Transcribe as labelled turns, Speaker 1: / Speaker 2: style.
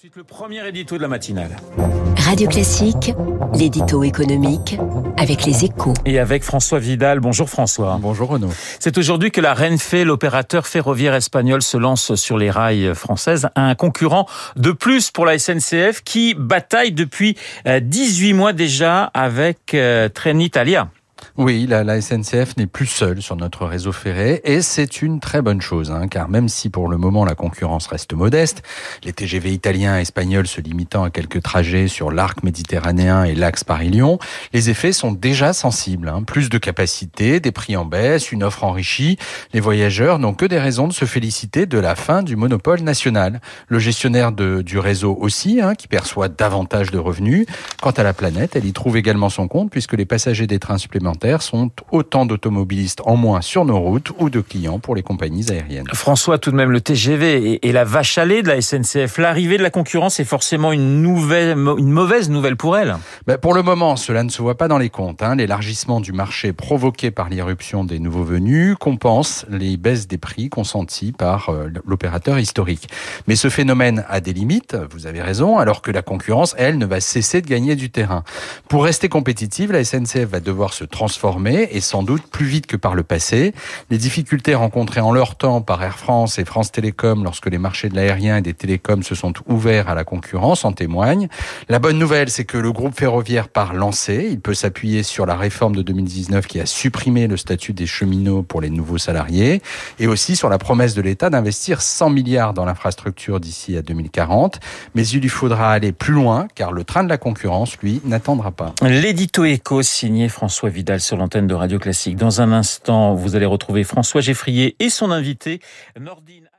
Speaker 1: Ensuite, le premier édito de la matinale.
Speaker 2: Radio Classique, l'édito économique avec les échos.
Speaker 1: Et avec François Vidal. Bonjour François.
Speaker 3: Bonjour Renaud.
Speaker 1: C'est aujourd'hui que la Renfe, l'opérateur ferroviaire espagnol, se lance sur les rails françaises. Un concurrent de plus pour la SNCF qui bataille depuis 18 mois déjà avec euh, Trenitalia.
Speaker 3: Oui, la, la SNCF n'est plus seule sur notre réseau ferré et c'est une très bonne chose, hein, car même si pour le moment la concurrence reste modeste, les TGV italiens et espagnols se limitant à quelques trajets sur l'arc méditerranéen et l'axe Paris-Lyon, les effets sont déjà sensibles. Hein. Plus de capacité, des prix en baisse, une offre enrichie. Les voyageurs n'ont que des raisons de se féliciter de la fin du monopole national. Le gestionnaire de, du réseau aussi, hein, qui perçoit davantage de revenus. Quant à la planète, elle y trouve également son compte puisque les passagers des trains supplémentaires sont autant d'automobilistes en moins sur nos routes ou de clients pour les compagnies aériennes.
Speaker 1: François, tout de même, le TGV et la vache à lait de la SNCF, l'arrivée de la concurrence est forcément une, nouvelle, une mauvaise nouvelle pour elle
Speaker 3: ben Pour le moment, cela ne se voit pas dans les comptes. Hein. L'élargissement du marché provoqué par l'irruption des nouveaux venus compense les baisses des prix consenties par euh, l'opérateur historique. Mais ce phénomène a des limites, vous avez raison, alors que la concurrence, elle, ne va cesser de gagner du terrain. Pour rester compétitive, la SNCF va devoir se transformer et sans doute plus vite que par le passé. Les difficultés rencontrées en leur temps par Air France et France Télécom lorsque les marchés de l'aérien et des télécoms se sont ouverts à la concurrence en témoignent. La bonne nouvelle, c'est que le groupe ferroviaire part lancé. Il peut s'appuyer sur la réforme de 2019 qui a supprimé le statut des cheminots pour les nouveaux salariés et aussi sur la promesse de l'État d'investir 100 milliards dans l'infrastructure d'ici à 2040. Mais il lui faudra aller plus loin car le train de la concurrence, lui, n'attendra pas.
Speaker 1: L'édito éco signé François Vidal sur l'antenne de Radio Classique. Dans un instant, vous allez retrouver François Geffrier et son invité, Nordine